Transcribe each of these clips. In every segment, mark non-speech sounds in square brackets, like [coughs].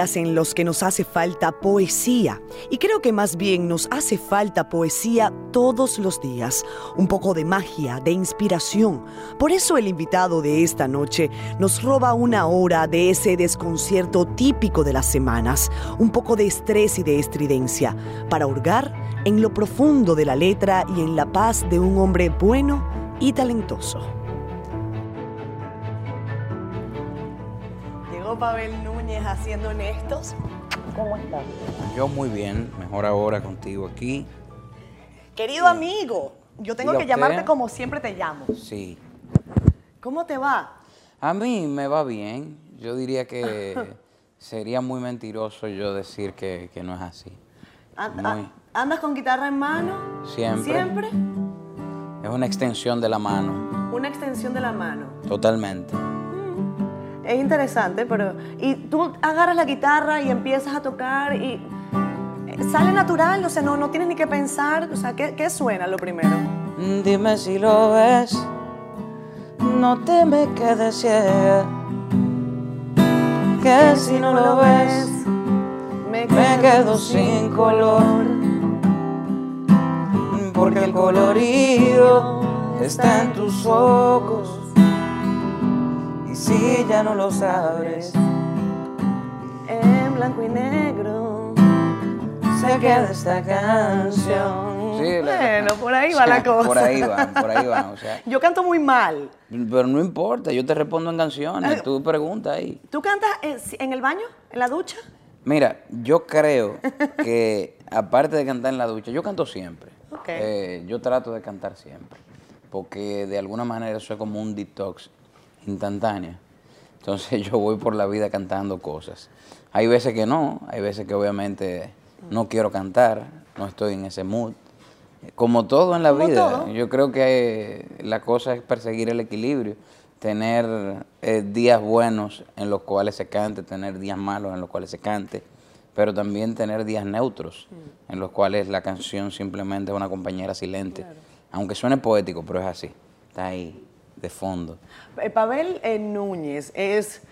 En los que nos hace falta poesía y creo que más bien nos hace falta poesía todos los días, un poco de magia, de inspiración. Por eso el invitado de esta noche nos roba una hora de ese desconcierto típico de las semanas, un poco de estrés y de estridencia, para hurgar en lo profundo de la letra y en la paz de un hombre bueno y talentoso. Llegó Pavel Núñez haciendo honestos. ¿Cómo estás? Yo muy bien, mejor ahora contigo aquí. Querido amigo, yo tengo que llamarte usted. como siempre te llamo. Sí. ¿Cómo te va? A mí me va bien. Yo diría que [laughs] sería muy mentiroso yo decir que, que no es así. Muy. ¿Andas con guitarra en mano? Siempre. ¿Siempre? Es una extensión de la mano, Una extensión de la mano. totalmente. Es interesante, pero... Y tú agarras la guitarra y empiezas a tocar y... eh, Sale natural, o sea, no, no tienes ni que pensar. O sea, ¿qué, qué suena lo primero? Dime si lo ves, no te me quedes ciega. Que si no lo ves, me me quedo sin color. Porque el colorido está en tus ojos. Si ya no lo sabes, En blanco y negro se queda esta canción. Bueno, por ahí va la [laughs] cosa. Por ahí va, por ahí va. O sea, [laughs] Yo canto muy mal. pero no importa, yo te respondo en canciones, tú pregunta ahí. ¿Tú cantas en, en el baño? ¿En la ducha? Mira, yo creo [laughs] que aparte de cantar en la ducha, yo canto siempre. Ok. Eh, yo trato de cantar siempre, porque de alguna manera eso es como un detox instantáneo. Entonces [laughs] yo voy por la vida cantando cosas. Hay veces que no, hay veces que obviamente no quiero cantar, no estoy en ese mood. Como todo en la Como vida, todo. yo creo que eh, la cosa es perseguir el equilibrio, tener eh, días buenos en los cuales se cante, tener días malos en los cuales se cante, pero también tener días neutros Mm. en los cuales la canción simplemente es una compañera silente. Aunque suene poético, pero es así, está ahí, de fondo. Eh, Pavel eh, Núñez es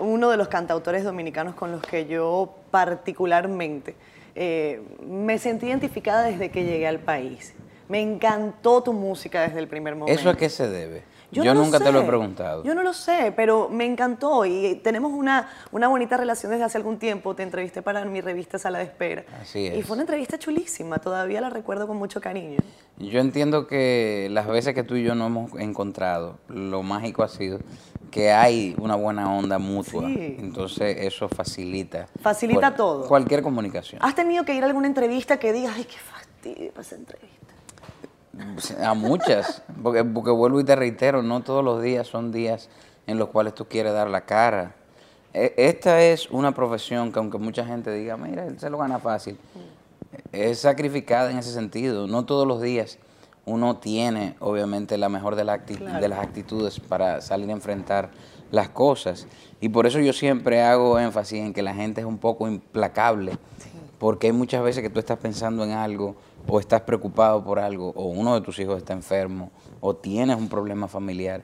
uno de los cantautores dominicanos con los que yo particularmente eh, me sentí identificada desde que llegué al país. Me encantó tu música desde el primer momento. ¿Eso a qué se debe? Yo, no nunca te lo he preguntado. Yo no lo sé, pero me encantó y tenemos una, una bonita relación desde hace algún tiempo. Te entrevisté para mi revista Sala de Espera. Así Y es. fue una entrevista chulísima, todavía la recuerdo con mucho cariño. Yo entiendo que las veces que tú y yo nos hemos encontrado, lo mágico ha sido que hay una buena onda mutua. Sí. Entonces eso facilita. Facilita cual- todo. Cualquier comunicación. ¿Has tenido que ir a alguna entrevista que digas, ay, qué fastidio para esa entrevista? A muchas, porque, porque vuelvo y te reitero, no todos los días son días en los cuales tú quieres dar la cara. E- Esta es una profesión que aunque mucha gente diga, mira, él se lo gana fácil, es sacrificada en ese sentido. No todos los días uno tiene, obviamente, la mejor de, la acti- Claro. de las actitudes para salir a enfrentar las cosas. Y por eso yo siempre hago énfasis en que la gente es un poco implacable, porque hay muchas veces que tú estás pensando en algo o estás preocupado por algo, o uno de tus hijos está enfermo, o tienes un problema familiar,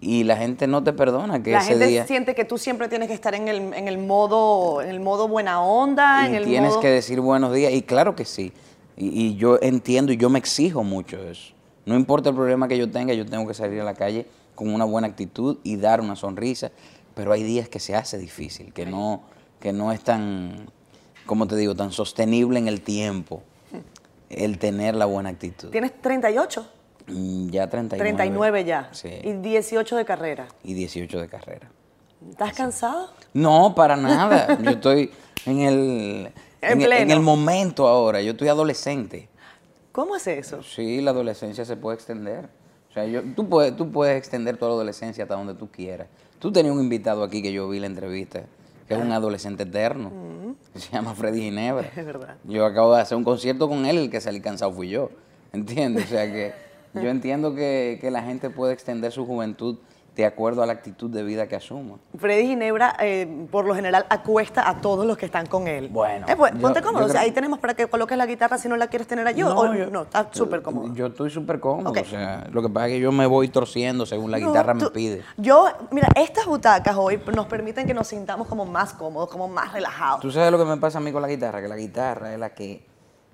y la gente no te perdona que La ese gente día... siente que tú siempre tienes que estar en el, en el modo en el modo buena onda, en y el tienes modo... que decir buenos días, y claro que sí. Y, y yo entiendo y yo me exijo mucho eso. No importa el problema que yo tenga, yo tengo que salir a la calle con una buena actitud y dar una sonrisa, pero hay días que se hace difícil, que no, que no es tan, como te digo, tan sostenible en el tiempo el tener la buena actitud. Tienes 38, Mm, Ya 39. 39 ya, Sí. y 18 de carrera. Y 18 de carrera. ¿Estás cansado? No, para nada. [laughs] Yo estoy en el, En en, el- en pleno. el momento ahora. Yo estoy adolescente. ¿Cómo es eso? Sí, la adolescencia se puede extender. O sea, yo, tú, puedes, tú puedes extender tu adolescencia hasta donde tú quieras. Tú tenías un invitado aquí que yo vi la entrevista, que es un adolescente eterno, que se llama Freddy Ginebra. [laughs] Es verdad. Yo acabo de hacer un concierto con él, el que salí cansado fui yo. ¿Entiendes? O sea que yo entiendo que, que la gente puede extender su juventud de acuerdo a la actitud de vida que asuma. Freddy Ginebra, eh, por lo general, acuesta a todos los que están con él. Bueno, Eh, pues, yo- ponte yo cómodo. O sea, ahí tenemos para que coloques la guitarra si no la quieres tener allí. o- o no, está súper cómodo. Yo estoy súper cómodo. O sea, lo que pasa es que yo me voy torciendo según la No, guitarra me pide. Yo, mira, estas butacas hoy nos permiten que nos sintamos como más cómodos, como más relajados. Tú sabes lo que me pasa a mí con la guitarra, que la guitarra es la que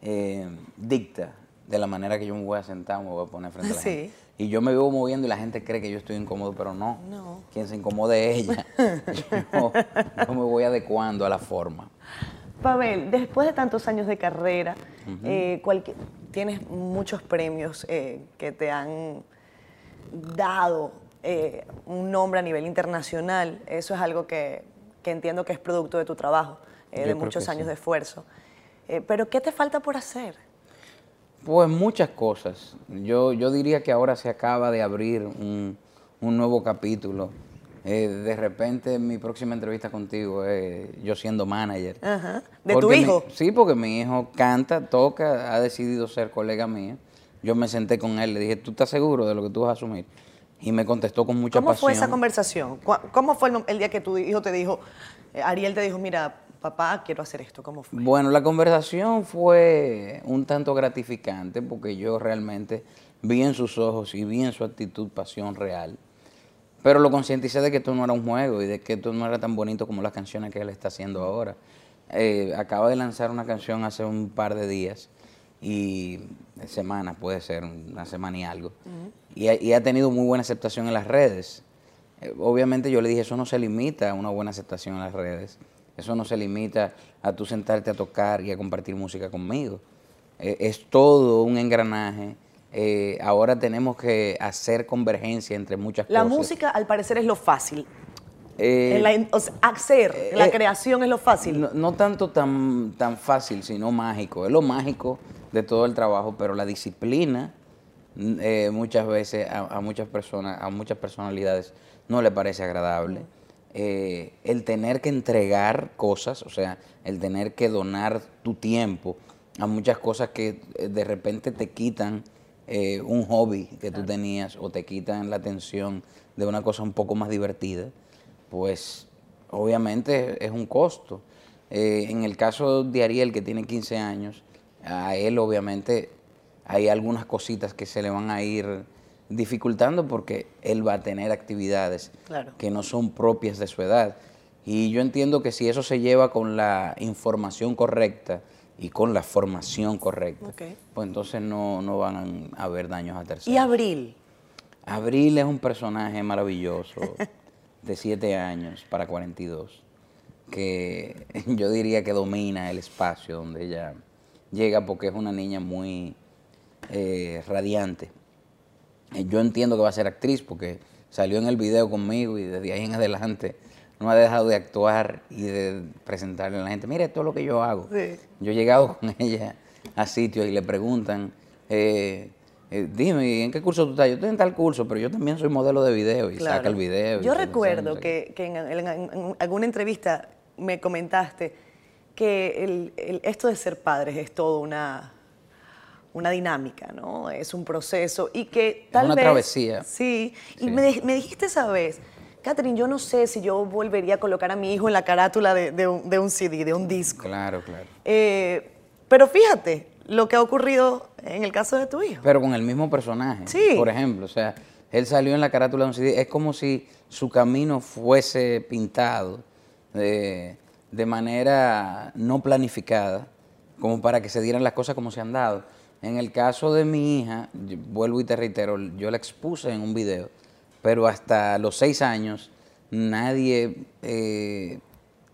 eh, dicta de la manera que yo me voy a sentar, me voy a poner frente a la Sí. gente. Y yo me veo moviendo y la gente cree que yo estoy incómodo, pero no. No. Quien se incomode es ella. [laughs] yo, yo me voy adecuando a la forma. Pavel, después de tantos años de carrera, eh, cualquier- tienes muchos premios eh, que te han dado eh, un nombre a nivel internacional. Eso es algo que, que entiendo que es producto de tu trabajo, eh, de muchos años sí. de esfuerzo. Eh, pero ¿qué te falta por hacer? Pues muchas cosas. Yo, yo diría que ahora se acaba de abrir un, un nuevo capítulo. Eh, de repente mi próxima entrevista contigo es yo siendo manager. Ajá. ¿De tu Porque mi- hijo? sí, porque mi hijo canta, toca, ha decidido ser colega mía. Yo me senté con él, le dije, ¿tú estás seguro de lo que tú vas a asumir? Y me contestó con mucha ¿Cómo pasión. fue esa conversación? ¿Cu- ¿Cómo fue el, el día que tu hijo te dijo, eh, Ariel te dijo, mira, papá, quiero hacer esto? ¿Cómo fue? Bueno, la conversación fue un tanto gratificante porque yo realmente vi en sus ojos y vi en su actitud pasión real. Pero lo concienticé de que esto no era un juego y de que esto no era tan bonito como las canciones que él está haciendo ahora. Eh, acaba de lanzar una canción hace un par de días y semanas, puede ser una semana y algo. y, ha, y ha tenido muy buena aceptación en las redes. Eh, obviamente yo le dije, eso no se limita a una buena aceptación en las redes. Eso no se limita a tú sentarte a tocar y a compartir música conmigo. Eh, es todo un engranaje. Eh, ahora tenemos que hacer convergencia entre muchas La cosas. música, al parecer, es lo fácil. Eh, En la in- o sea, hacer, la eh, creación es lo fácil. no, no tanto tan, tan fácil, sino mágico. Es lo mágico de todo el trabajo, pero la disciplina mm, eh, muchas veces a, a muchas personas, a muchas personalidades no le parece agradable. Eh, el tener que entregar cosas, o sea, el tener que donar tu tiempo a muchas cosas que eh, de repente te quitan eh, un hobby que tú tenías o te quitan la atención de una cosa un poco más divertida, pues obviamente es un costo. Eh, en el caso de Ariel, que tiene 15 años, a él obviamente hay algunas cositas que se le van a ir dificultando porque él va a tener actividades Claro. que no son propias de su edad. Y yo entiendo que si eso se lleva con la información correcta y con la formación correcta, pues entonces no, no van a haber daños a terceros. Y Abril, Abril es un personaje maravilloso [laughs] de 7 años para 42, que [laughs] yo diría que domina el espacio donde ella llega porque es una niña muy eh, radiante. Eh, Yo entiendo que va a ser actriz porque salió en el video conmigo y desde ahí en adelante no ha dejado de actuar y de presentarle a la gente, mire, esto es lo que yo hago. Sí. Yo he llegado con [laughs] ella a sitios y le preguntan, eh, eh, dime, ¿en qué curso tú estás? Yo estoy en tal curso, pero yo también soy modelo de video y claro. saca el video. Yo recuerdo que, que en, en- en alguna entrevista me comentaste que el- el- esto de ser padres es todo una, una dinámica, ¿no? Es un proceso y que tal una vez... travesía. Sí, y me, dij- me dijiste esa vez, Catherine, yo no sé si yo volvería a colocar a mi hijo en la carátula de, de un, de un CD, de un disco. Claro, claro. Eh, pero fíjate lo que ha ocurrido en el caso de tu hijo. Pero con el mismo personaje. Sí. Por ejemplo, o sea, él salió en la carátula de un CD. Es como si su camino fuese pintado de, de manera no planificada, como para que se dieran las cosas como se han dado. En el caso de mi hija, vuelvo y te reitero, yo la expuse en un video, pero hasta los seis años nadie eh,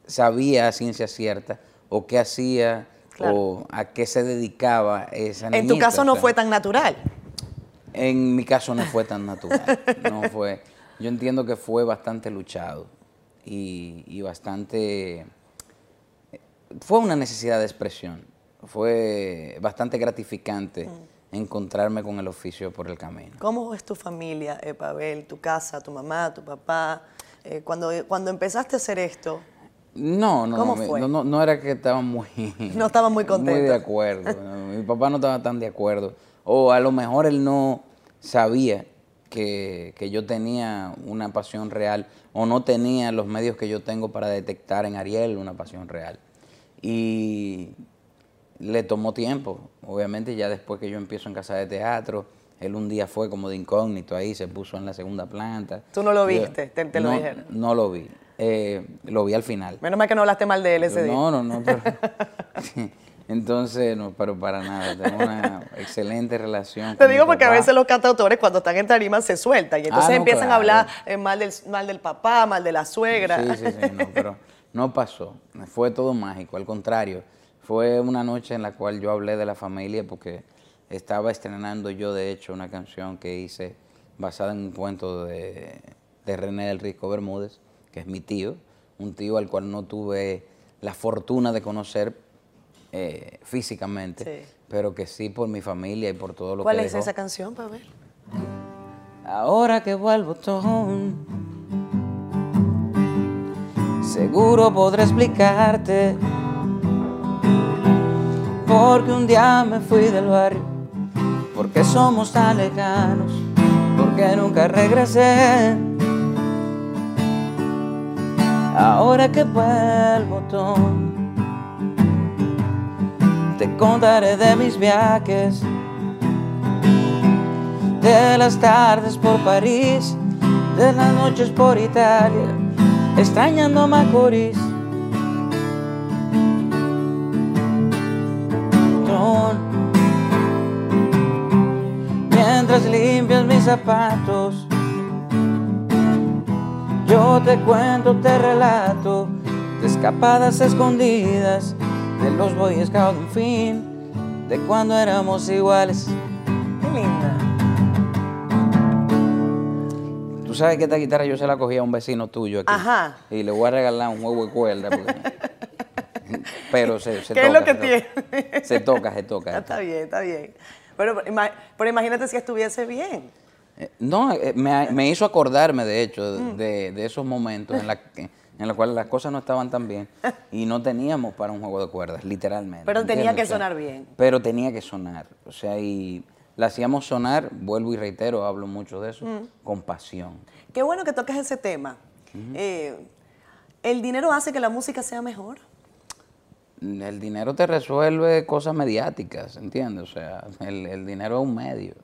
sabía a ciencia cierta o qué hacía Claro. o a qué se dedicaba esa en tu caso o no sea. fue tan natural. En mi caso no fue tan natural. No fue. Yo entiendo que fue bastante luchado y, y bastante. Fue una necesidad de expresión. Fue bastante gratificante encontrarme con el oficio por el camino. ¿Cómo es tu familia, eh, Pavel, tu casa, tu mamá, tu papá? Eh, cuando, cuando empezaste a hacer esto, No, no, ¿Cómo mi- fue? no, no, no era que estaban muy... [laughs] No estaban muy Muy contentos. de acuerdo. Mi papá no estaba tan de acuerdo. O a lo mejor él no sabía que, que yo tenía una pasión real o no tenía los medios que yo tengo para detectar en Ariel una pasión real. Y le tomó tiempo, obviamente ya después que yo empiezo en casa de teatro, él un día fue como de incógnito ahí, se puso en la segunda planta. ¿Tú no lo viste? te, te no, lo dijeron. No lo vi, eh, lo vi al final. Menos mal que no hablaste mal de él ese día. No, no, no, pero... [laughs] [laughs] Entonces, no, pero para nada, tengo una excelente relación. Te digo porque a veces los cantautores cuando están en tarima se sueltan y entonces Ah, no, empiezan claro. a hablar eh, mal, del, mal del papá, mal de la suegra. Sí, sí, sí, no, pero [laughs] no pasó. Fue todo mágico, al contrario. Fue una noche en la cual yo hablé de la familia porque estaba estrenando yo, de hecho, una canción que hice basada en un cuento de, de René del Risco Bermúdez, que es mi tío, un tío al cual no tuve la fortuna de conocer eh, físicamente, Sí. pero que sí por mi familia y por todo lo ¿Cuál que es dejó. esa canción, para ver? Ahora que vuelvo botón, seguro podré explicarte. Porque un día me fui del barrio, porque somos tan lejanos, porque nunca regresé. Ahora que vuelvo botón, te contaré de mis viajes de las tardes por París, de las noches por Italia, extrañando a Macorís. Limpias mis zapatos, yo te cuento, te relato de escapadas escondidas de los Boy Scouts, en fin, de cuando éramos iguales. Qué linda. Tú sabes que esta guitarra yo se la cogí a un vecino tuyo aquí. Ajá. Y le voy a regalar un juego de cuerda. porque- [laughs] Pero se, se ¿Qué toca. es lo que se toca. tiene? Se toca, se [laughs] toca. Está bien, está bien. Pero, pero imagínate si estuviese bien. Eh, No, eh, me, me hizo acordarme, de hecho, Mm. de, de esos momentos en, la que- en los cuales las cosas no estaban tan bien y no teníamos para un juego de cuerdas, literalmente. Pero tenía que sonar bien. Pero tenía que sonar. O sea, y la hacíamos sonar, vuelvo y reitero, hablo mucho de eso, Mm. con pasión. Qué bueno que toques ese tema. Eh, ¿El dinero hace que la música sea mejor? El dinero te resuelve cosas mediáticas, ¿entiendes? O sea, el, el dinero es un medio.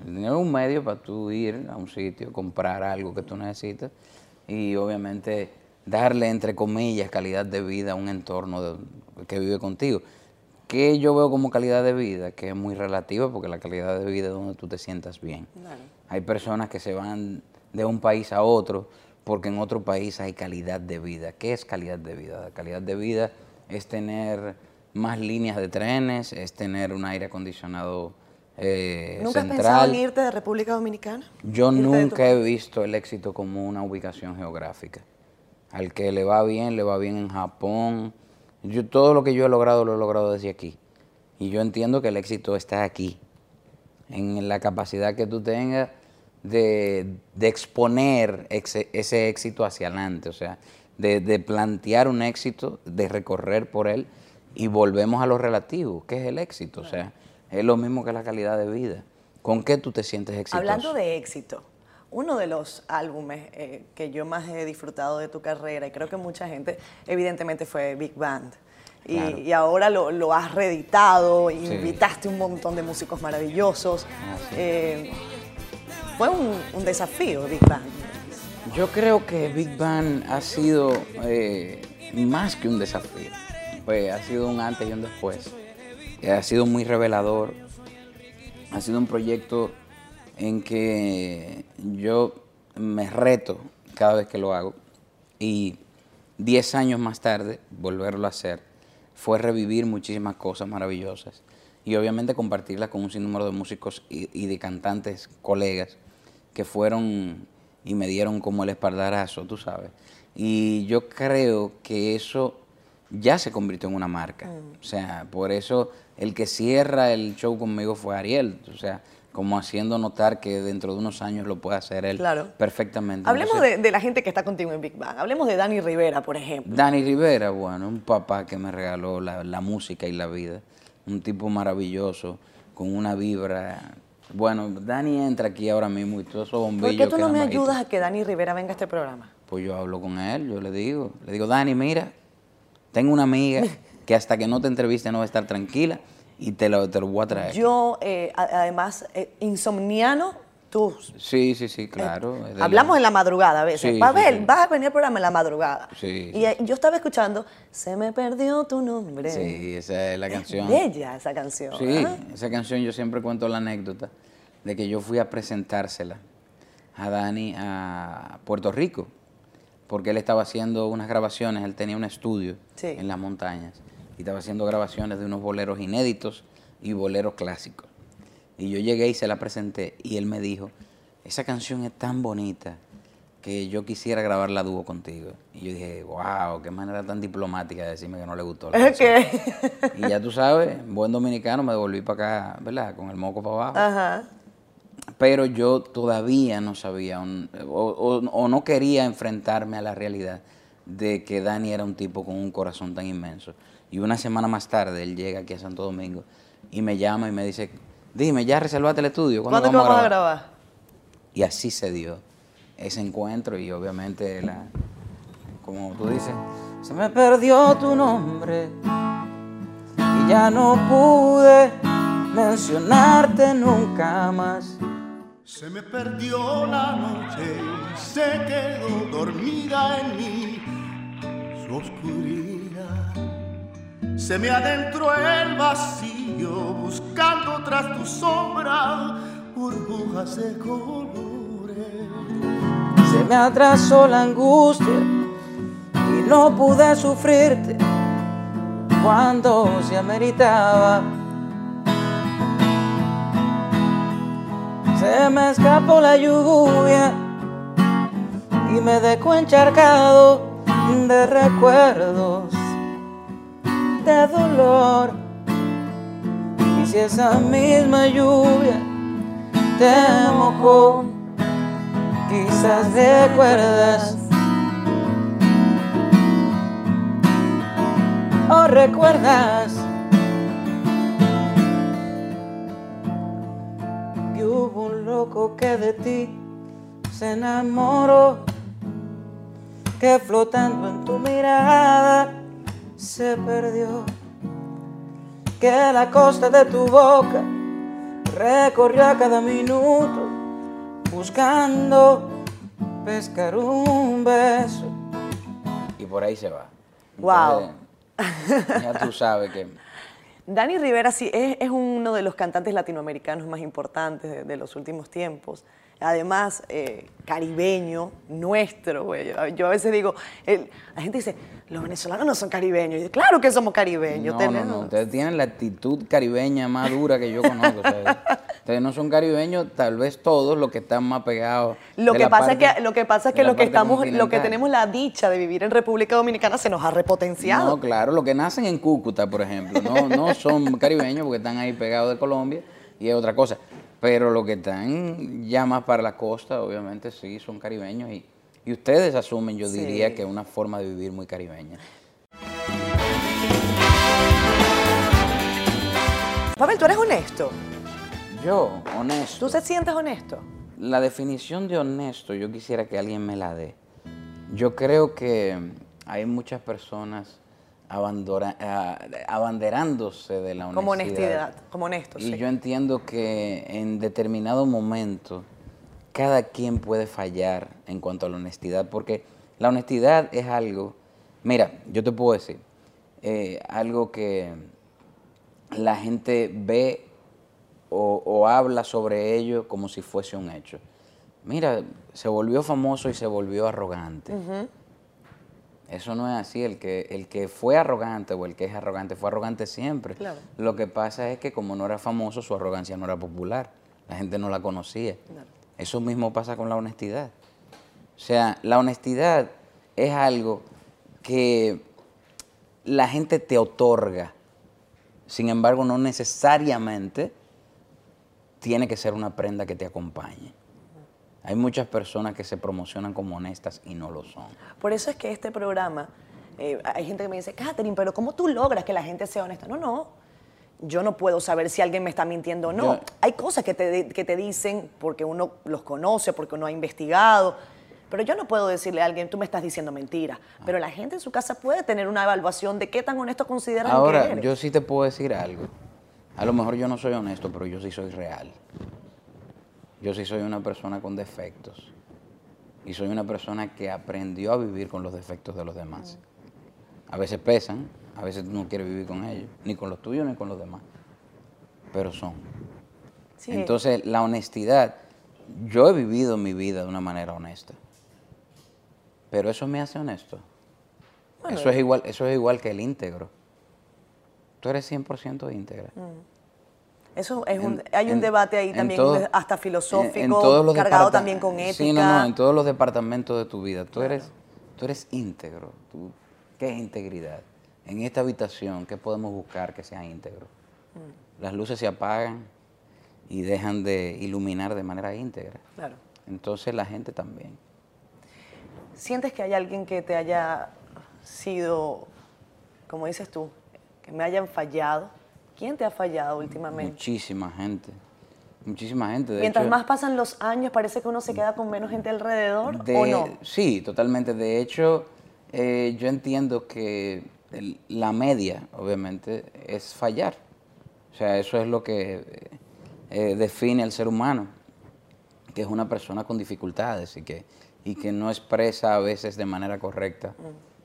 El dinero es un medio para tú ir a un sitio, comprar algo que tú necesitas y obviamente darle, entre comillas, calidad de vida a un entorno de- que vive contigo. Que yo veo como calidad de vida, que es muy relativa porque la calidad de vida es donde tú te sientas bien. Hay personas que se van de un país a otro porque en otro país hay calidad de vida. ¿Qué es calidad de vida? La calidad de vida es tener más líneas de trenes, es tener un aire acondicionado eh, ¿Nunca has central. pensado en irte de República Dominicana? Yo nunca he visto el éxito como una ubicación geográfica. Al que le va bien, le va bien en Japón. Yo todo lo que yo he logrado lo he logrado desde aquí. Y yo entiendo que el éxito está aquí, en la capacidad que tú tengas de, de exponer ese éxito hacia adelante, o sea, de, de plantear un éxito, de recorrer por él y volvemos a lo relativo, ¿qué es el éxito? O sea, es lo mismo que la calidad de vida. ¿Con qué tú te sientes exitoso? Hablando de éxito, uno de los álbumes eh, que yo más he disfrutado de tu carrera, y creo que mucha gente, evidentemente fue Big Band. Y, Claro. y ahora lo, lo has reeditado, Sí. invitaste un montón de músicos maravillosos. Ah, sí. Eh, fue un, un desafío Big Band. Yo creo que Big Bang ha sido eh, más que un desafío. Pues, ha sido un antes y un después. Eh, Ha sido muy revelador. Ha sido un proyecto en que yo me reto cada vez que lo hago. Y 10 años más tarde, volverlo a hacer, fue revivir muchísimas cosas maravillosas. Y obviamente compartirlas con un sinnúmero de músicos y, y de cantantes, colegas, que fueron y me dieron como el espaldarazo, tú sabes. Y yo creo que eso ya se convirtió en una marca. O sea, por eso el que cierra el show conmigo fue Ariel. O sea, como haciendo notar que dentro de unos años lo puede hacer él Claro. perfectamente. Hablemos Entonces, de, de la gente que está contigo en Big Bang. Hablemos de Dani Rivera, por ejemplo. Dani Rivera, bueno, un papá que me regaló la, la música y la vida. Un tipo maravilloso, con una vibra Bueno, Dani entra aquí ahora mismo y todos esos bombillos. ¿Por qué tú no me bajitos. ayudas a que Dani Rivera venga a este programa? Pues yo hablo con él, yo le digo, le digo, Dani, mira, tengo una amiga que hasta que no te entreviste no va a estar tranquila y te lo, te lo voy a traer. Yo, eh, además, eh, insomniano, tú. Sí, sí, sí, claro. es de la- Hablamos en la madrugada a veces. Sí, Babel, sí, sí. vas a venir al programa en la madrugada. Sí, Y eh, yo estaba escuchando, se me perdió tu nombre. Sí, esa es la canción. Bella esa canción. Sí, esa canción yo siempre cuento la anécdota de que yo fui a presentársela a Dani a Puerto Rico, porque él estaba haciendo unas grabaciones, él tenía un estudio en las montañas y estaba haciendo grabaciones de unos boleros inéditos y boleros clásicos. Y yo llegué y se la presenté y él me dijo, esa canción es tan bonita que yo quisiera grabarla dúo contigo. Y yo dije, wow, qué manera tan diplomática de decirme que no le gustó la que. Y ya tú sabes, buen dominicano, me devolví para acá, ¿verdad? Con el moco para abajo. Ajá. Pero yo todavía no sabía un- o, o- o no quería enfrentarme a la realidad de que Dani era un tipo con un corazón tan inmenso. Y una semana más tarde él llega aquí a Santo Domingo y me llama y me dice, dime, ya reservaste el estudio. ¿Cuándo que vamos a grabar? Y así se dio ese encuentro y obviamente la, como tú dices, se me perdió tu nombre y ya no pude mencionarte nunca más. Se me perdió la noche y se quedó dormida en mí su oscuridad. Se me adentró el vacío buscando tras tu sombra burbujas de colores. Se me atrasó la angustia y no pude sufrirte cuando se ameritaba. Se me escapó la lluvia y me dejó encharcado de recuerdos de dolor. Si esa misma lluvia te mojó, quizás recuerdas o recuerdas que hubo un loco que de ti se enamoró, que flotando en tu mirada se perdió, que la costa de tu boca recorrió a cada minuto buscando pescar un beso. Y por ahí se va. Wow. Entonces, ya tú sabes que Dani Rivera sí es, es uno de los cantantes latinoamericanos más importantes de, de los últimos tiempos. Además, eh, caribeño, nuestro, güey. Yo, a veces digo, el- la gente dice, los venezolanos no son caribeños. Yo, claro que somos caribeños. no, no, tenemos". no, ustedes tienen la actitud caribeña más dura que yo conozco. ustedes, ustedes no son caribeños, tal vez todos los que están más pegados. Lo que, pasa es que, lo que pasa es que lo que estamos, lo que tenemos la dicha de vivir en República Dominicana se nos ha repotenciado. No, claro, los que nacen en Cúcuta, por ejemplo, no, no son caribeños porque están ahí pegados de Colombia y es otra cosa. Pero los que están ya más para la costa, obviamente sí, son caribeños y, y ustedes asumen, yo Sí. diría, que es una forma de vivir muy caribeña. Pavel, tú eres honesto. Yo, honesto, ¿Tú te sientes honesto? la definición de honesto yo quisiera que alguien me la dé. Yo creo que hay muchas personas abanderándose de la honestidad. Como honestidad, como honesto, Y sí. yo entiendo que en determinado momento cada quien puede fallar en cuanto a la honestidad, porque la honestidad es algo, mira, yo te puedo decir, eh, algo que la gente ve o, o habla sobre ello como si fuese un hecho. Mira, se volvió famoso y se volvió arrogante. Eso no es así. El que, el que fue arrogante o el que es arrogante fue arrogante siempre. Claro. Lo que pasa es que como no era famoso, su arrogancia no era popular. La gente no la conocía. Eso mismo pasa con la honestidad. O sea, la honestidad es algo que la gente te otorga. Sin embargo, no necesariamente tiene que ser una prenda que te acompañe. Hay muchas personas que se promocionan como honestas y no lo son. Por eso es que este programa, eh, hay gente que me dice, Catherine, pero ¿cómo tú logras que la gente sea honesta? No, no. yo no puedo saber si alguien me está mintiendo o no. Yo- Hay cosas que te, que te dicen porque uno los conoce, porque uno ha investigado. Pero yo no puedo decirle a alguien, tú me estás diciendo mentira. Pero la gente en su casa puede tener una evaluación de qué tan honesto consideran que Ahora, eres. yo sí te puedo decir algo. A lo mejor yo no soy honesto, pero yo sí soy real. Yo sí soy una persona con defectos. Y soy una persona que aprendió a vivir con los defectos de los demás. A veces pesan, a veces tú no quieres vivir con ellos, ni con los tuyos ni con los demás. Pero son. Sí. Entonces, la honestidad, yo he vivido mi vida de una manera honesta. Pero eso me hace honesto. Bueno, eso, es igual, eso es igual que el íntegro. Tú eres 100% íntegra. Eso es un, En- hay un en- debate ahí también todo- hasta filosófico, cargado también con ética. Sí, no, no, en todos los departamentos de tu vida. Tú eres, tú eres íntegro. Tú- ¿Qué es integridad? En esta habitación, ¿qué podemos buscar que sea íntegro? Mm. Las luces se apagan y dejan de iluminar de manera íntegra. Claro. Entonces la gente también. ¿Sientes que hay alguien que te haya sido, como dices tú, que me hayan fallado? ¿Quién te ha fallado últimamente? Muchísima gente. Muchísima gente. De Mientras hecho, más pasan los años, parece que uno se queda con menos gente alrededor, De- ¿o no? Sí, totalmente. De hecho, eh, yo entiendo que el- la media, obviamente, es fallar. O sea, eso es lo que eh, define al ser humano, que es una persona con dificultades y que, y que no expresa a veces de manera correcta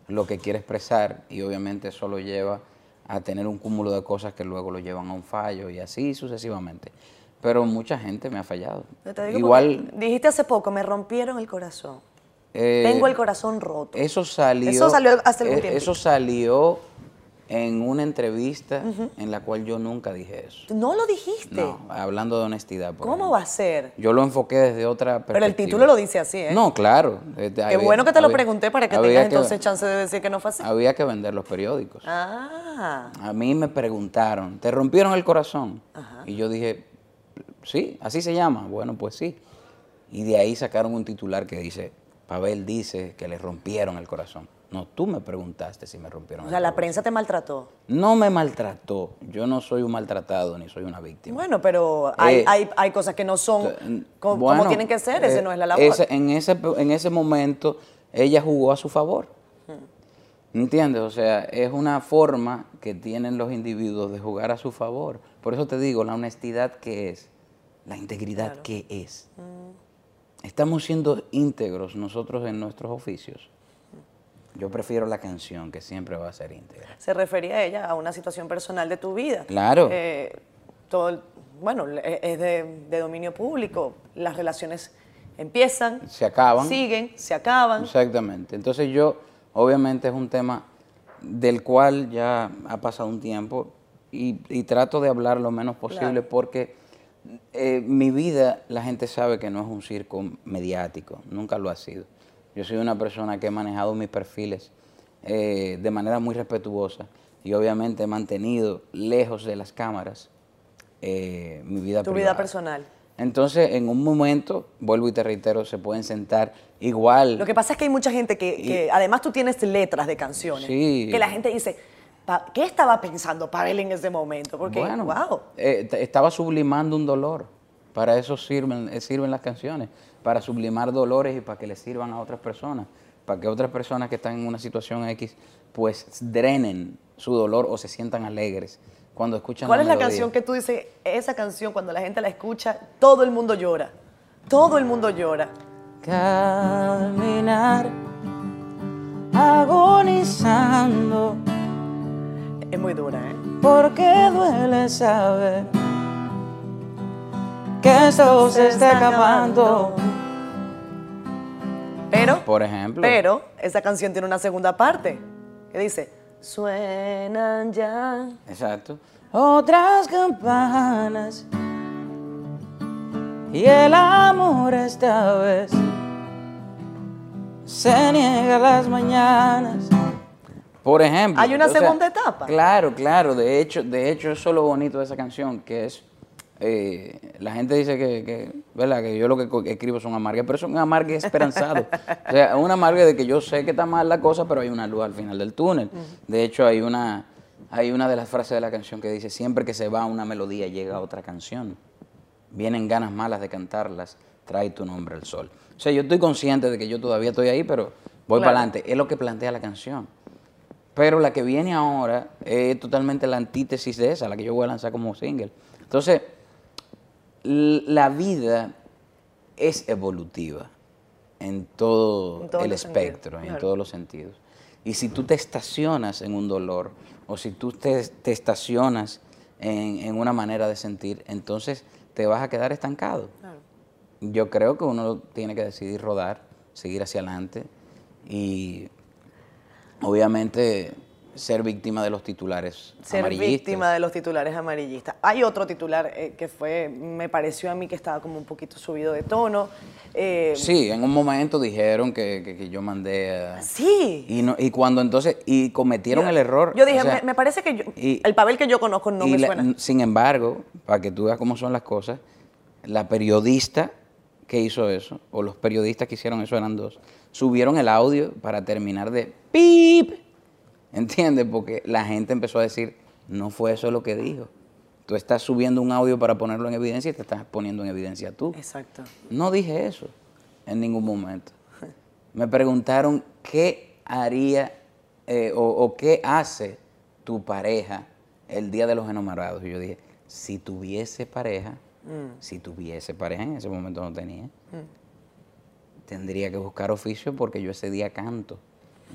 lo que quiere expresar y obviamente eso lo lleva a tener un cúmulo de cosas que luego lo llevan a un fallo y así sucesivamente. Pero mucha gente me ha fallado. Te digo Igual... dijiste hace poco, me rompieron el corazón. eh, Tengo el corazón roto. Eso salió. Eso salió hace algún eh, tiempo. Eso salió en una entrevista en la cual yo nunca dije eso. No lo dijiste. No, hablando de honestidad. por ¿Cómo ejemplo. va a ser? Yo lo enfoqué desde otra perspectiva. Pero el título lo dice así, ¿eh? No, claro. Eh, Qué había- bueno que te lo pregunté para que tengas que- entonces chance de decir que no fue así. Había que vender los periódicos. Ah, A mí me preguntaron, ¿te rompieron el corazón? Y yo dije, sí, así se llama. Bueno, pues sí. Y de ahí sacaron un titular que dice, Pavel dice que le rompieron el corazón. No, tú me preguntaste si me rompieron o el sea, la prensa te maltrató. No me maltrató. Yo no soy un maltratado ni soy una víctima. Bueno, pero hay, Eh, hay, hay cosas que no son Eh, co- como, bueno, tienen que ser, ese eh, no es la labor. ese- en, ese, en ese momento ella jugó a su favor. ¿Entiendes? O sea, es una forma que tienen los individuos de jugar a su favor. Por eso te digo, la honestidad que es, la integridad que es. Estamos siendo íntegros nosotros en nuestros oficios. Yo prefiero la canción que siempre va a ser íntegra. Se refería ella a una situación personal de tu vida. Claro. Eh, todo, el- bueno, le- es de, de dominio público. Las relaciones empiezan, Se acaban. siguen, se acaban. Exactamente. Entonces yo, obviamente es un tema del cual ya ha pasado un tiempo y, y trato de hablar lo menos posible Claro. porque eh, mi vida la gente sabe que no es un circo mediático, nunca lo ha sido. Yo soy una persona que he manejado mis perfiles eh, de manera muy respetuosa y obviamente he mantenido lejos de las cámaras eh, mi vida Tu vida personal. Entonces, en un momento, vuelvo y te reitero, se pueden sentar igual. Lo que pasa es que hay mucha gente que, que además tú tienes letras de canciones. Sí. Que la gente dice, "Pa- ¿qué estaba pensando Pavel en ese momento? Porque, bueno, wow. eh, estaba sublimando un dolor. Para eso sirven, sirven las canciones, para sublimar dolores y para que le sirvan a otras personas, para que otras personas que están en una situación X, pues drenen su dolor o se sientan alegres cuando escuchan ¿Cuál es la canción que tú dices, esa canción cuando la gente la escucha, todo el mundo llora? Todo el mundo llora. Caminar agonizando Es muy dura, ¿eh? porque duele saber que esto se está acabando. Pero, Por ejemplo. pero, esa canción tiene una segunda parte que dice, suenan ya. Exacto. Otras campanas. Y el amor esta vez se niega a las mañanas. Por ejemplo. ¿Hay una sea, segunda etapa? Claro, claro. De hecho, de hecho, eso es lo bonito de esa canción, que es. Eh, la gente dice que, que, ¿verdad? que yo lo que escribo son amargas, pero es un amargue esperanzado. [laughs] o sea, un amargue de que yo sé que está mal la cosa, pero hay una luz al final del túnel. De hecho, hay una, hay una de las frases de la canción que dice, siempre que se va una melodía llega otra canción. Vienen ganas malas de cantarlas, trae tu nombre al sol. O sea, yo estoy consciente de que yo todavía estoy ahí, pero voy Claro. para adelante. Es lo que plantea la canción. Pero la que viene ahora es totalmente la antítesis de esa, la que yo voy a lanzar como single. Entonces, la vida es evolutiva en todo En el sentidos, espectro, en claro. todos los sentidos. Y si tú te estacionas en un dolor o si tú te, te estacionas en, en una manera de sentir, entonces te vas a quedar estancado. Claro. Yo creo que uno tiene que decidir rodar, seguir hacia adelante y obviamente ser víctima de los titulares Ser amarillistas. víctima de los titulares amarillistas. Hay otro titular eh, que fue, me pareció a mí que estaba como un poquito subido de tono. eh, Sí, en un momento dijeron que, que- que yo mandé a... Sí. Y, no, y cuando entonces, y cometieron Yo- el error. Yo dije, o sea, me, me parece que yo- y- el papel que yo conozco no me la- suena. Sin embargo, para que tú veas cómo son las cosas, la periodista que hizo eso, o los periodistas que hicieron eso eran dos, subieron el audio para terminar de pip. ¿Entiendes? Porque la gente empezó a decir, no fue eso lo que dijo. Tú estás subiendo un audio para ponerlo en evidencia y te estás poniendo en evidencia tú. Exacto. No dije eso en ningún momento. [laughs] Me preguntaron qué haría eh, o, o qué hace tu pareja el día de los enamorados. Y yo dije, si tuviese pareja, si tuviese pareja, en ese momento no tenía, tendría que buscar oficio porque yo ese día canto.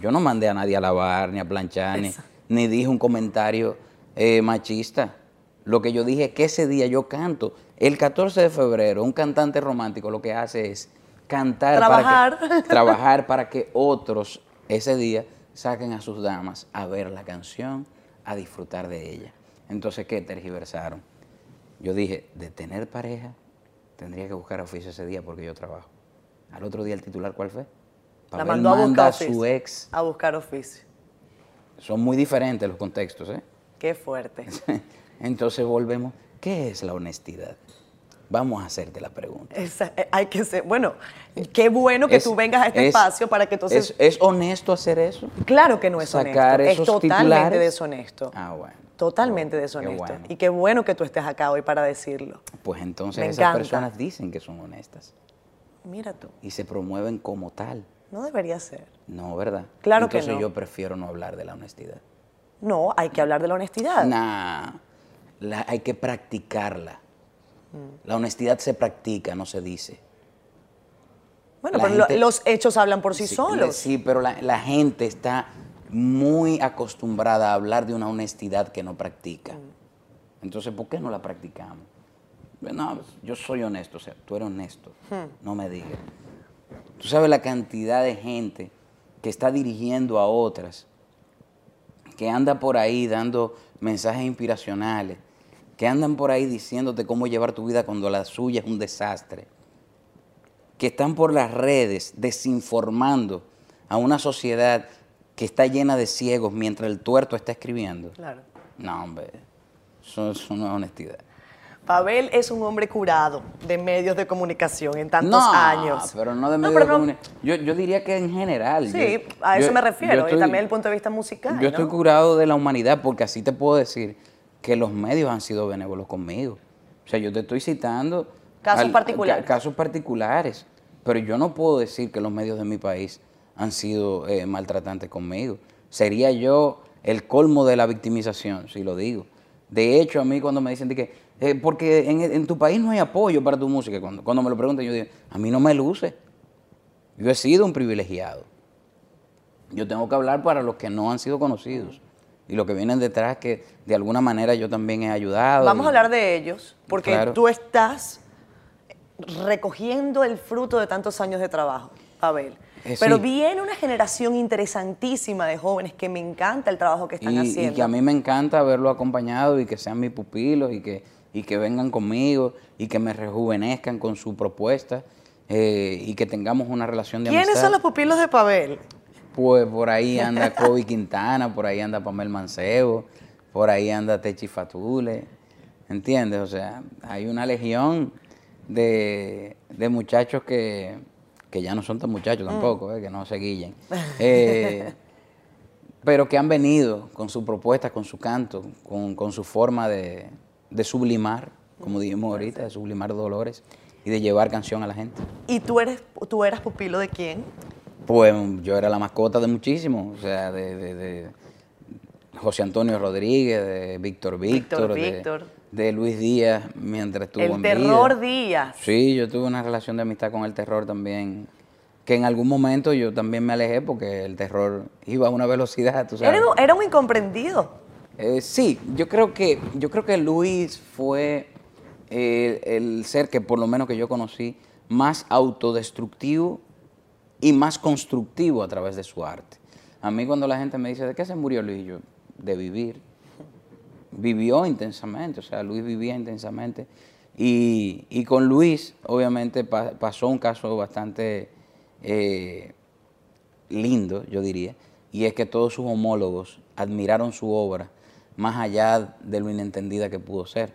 Yo no mandé a nadie a lavar, ni a planchar, ni, ni dije un comentario eh, machista. Lo que yo dije es que ese día yo canto. El 14 de febrero, un cantante romántico lo que hace es cantar, Trabajar. Para que, [laughs] trabajar para que otros ese día saquen a sus damas a ver la canción, a disfrutar de ella. Entonces, ¿qué? Tergiversaron. Yo dije, de tener pareja, tendría que buscar oficio ese día porque yo trabajo. Al otro día el titular, ¿cuál fue? La mandó a manda buscar a su oficio. ex. A buscar oficio. Son muy diferentes los contextos, ¿eh? Qué fuerte. [laughs] Entonces volvemos. ¿Qué es la honestidad? Vamos a hacerte la pregunta. Esa- eh, hay que ser, bueno, qué bueno que Es- tú vengas a este es- espacio para que entonces... ¿Es, es honesto hacer eso? claro que no es sacar honesto, es esos totalmente titulares? deshonesto. Ah, bueno. Totalmente Oh, qué deshonesto. bueno. Y qué bueno que tú estés acá hoy para decirlo. Pues entonces Me esas encanta. personas dicen que son honestas Mira tú, y se promueven como tal. No debería ser. No, ¿verdad? Claro que entonces no. yo prefiero no hablar de la honestidad. No, hay que hablar de la honestidad. Nah, la- hay que practicarla. Mm. La honestidad se practica, no se dice. Bueno, La pero gente- los hechos hablan por sí, Sí, solos. Sí, pero la, la gente está muy acostumbrada a hablar de una honestidad que no practica. Mm. Entonces, ¿por qué no la practicamos? No, yo soy honesto, o sea, tú eres honesto, Hmm. no me digas. Tú sabes la cantidad de gente que está dirigiendo a otras, que anda por ahí dando mensajes inspiracionales, que andan por ahí diciéndote cómo llevar tu vida cuando la suya es un desastre que están por las redes desinformando a una sociedad que está llena de ciegos mientras el tuerto está escribiendo. Claro. No, hombre, eso, eso no es honestidad. Pavel es un hombre curado de medios de comunicación en tantos no, años. pero no de No, medio pero de no- comuni- yo, yo diría que en general. Sí, yo- a eso yo- me refiero. y también desde el punto de vista musical. Yo estoy curado de la humanidad porque así te puedo decir que los medios han sido benévolos conmigo. O sea, yo te estoy citando... Casos particulares. ca- casos particulares. Pero yo no puedo decir que los medios de mi país han sido eh, maltratantes conmigo. Sería yo el colmo de la victimización, si lo digo. De hecho, a mí cuando me dicen de que, eh, porque en, en tu país no hay apoyo para tu música, cuando, cuando me lo preguntan, yo digo, a mí no me luce. Yo he sido un privilegiado. Yo tengo que hablar para los que no han sido conocidos. Y los que vienen detrás que de alguna manera yo también he ayudado. Vamos y- a hablar de ellos, porque Claro. tú estás recogiendo el fruto de tantos años de trabajo, Pavel. Eh, Pero sí. viene una generación interesantísima de jóvenes que me encanta el trabajo que están y, haciendo. y que a mí me encanta verlo acompañado y que sean mis pupilos y que, y que vengan conmigo y que me rejuvenezcan con su propuesta eh, y que tengamos una relación de ¿Quiénes amistad. son los pupilos de Pavel? Pues por ahí anda [laughs] Kobe Quintana, por ahí anda Pamel Mancebo, por ahí anda Techi Fatule, ¿entiendes? O sea, hay una legión de, de muchachos que, que ya no son tan muchachos tampoco, eh, que no se guillen. [laughs] Eh, pero que han venido con su propuesta, con su canto, con, con su forma de, de sublimar, como dijimos ahorita, de sublimar dolores y de llevar canción a la gente. ¿Y tú, eres, tú eras pupilo de quién? Pues yo era la mascota de muchísimos, o sea, de, de- de José Antonio Rodríguez, de Víctor Víctor, de- Víctor. De, Luis Díaz, mientras estuvo El en terror vida. Díaz. Sí, yo tuve una relación de amistad con el terror también, que en algún momento yo también me alejé porque el terror iba a una velocidad, tú sabes. Era, era un incomprendido. Eh, sí, yo creo que yo creo que Luis fue eh, el ser que por lo menos que yo conocí más autodestructivo y más constructivo a través de su arte. A mí cuando la gente me dice, ¿de qué se murió Luis? Yo, de vivir. Vivió intensamente, o sea, Luis vivía intensamente. Y, y con Luis, obviamente, pa- pasó un caso bastante eh, lindo, yo diría, y es que todos sus homólogos admiraron su obra más allá de lo inentendida que pudo ser.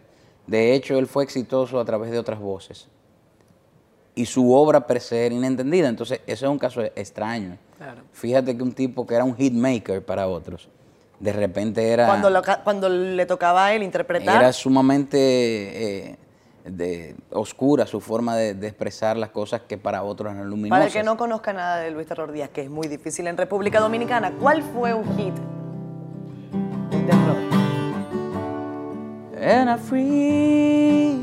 De hecho, él fue exitoso a través de otras voces y su obra per se era inentendida. Entonces, eso es un caso extraño. Claro. Fíjate que un tipo que era un hitmaker para otros, de repente era, Cuando, lo ca- cuando le tocaba a él interpretar. era sumamente eh, de, oscura su forma de, de expresar las cosas que para otros eran luminosas. Para el que no conozca nada de Luis Terror Díaz, que es muy difícil en República Dominicana, ¿cuál fue un hit And I'm free.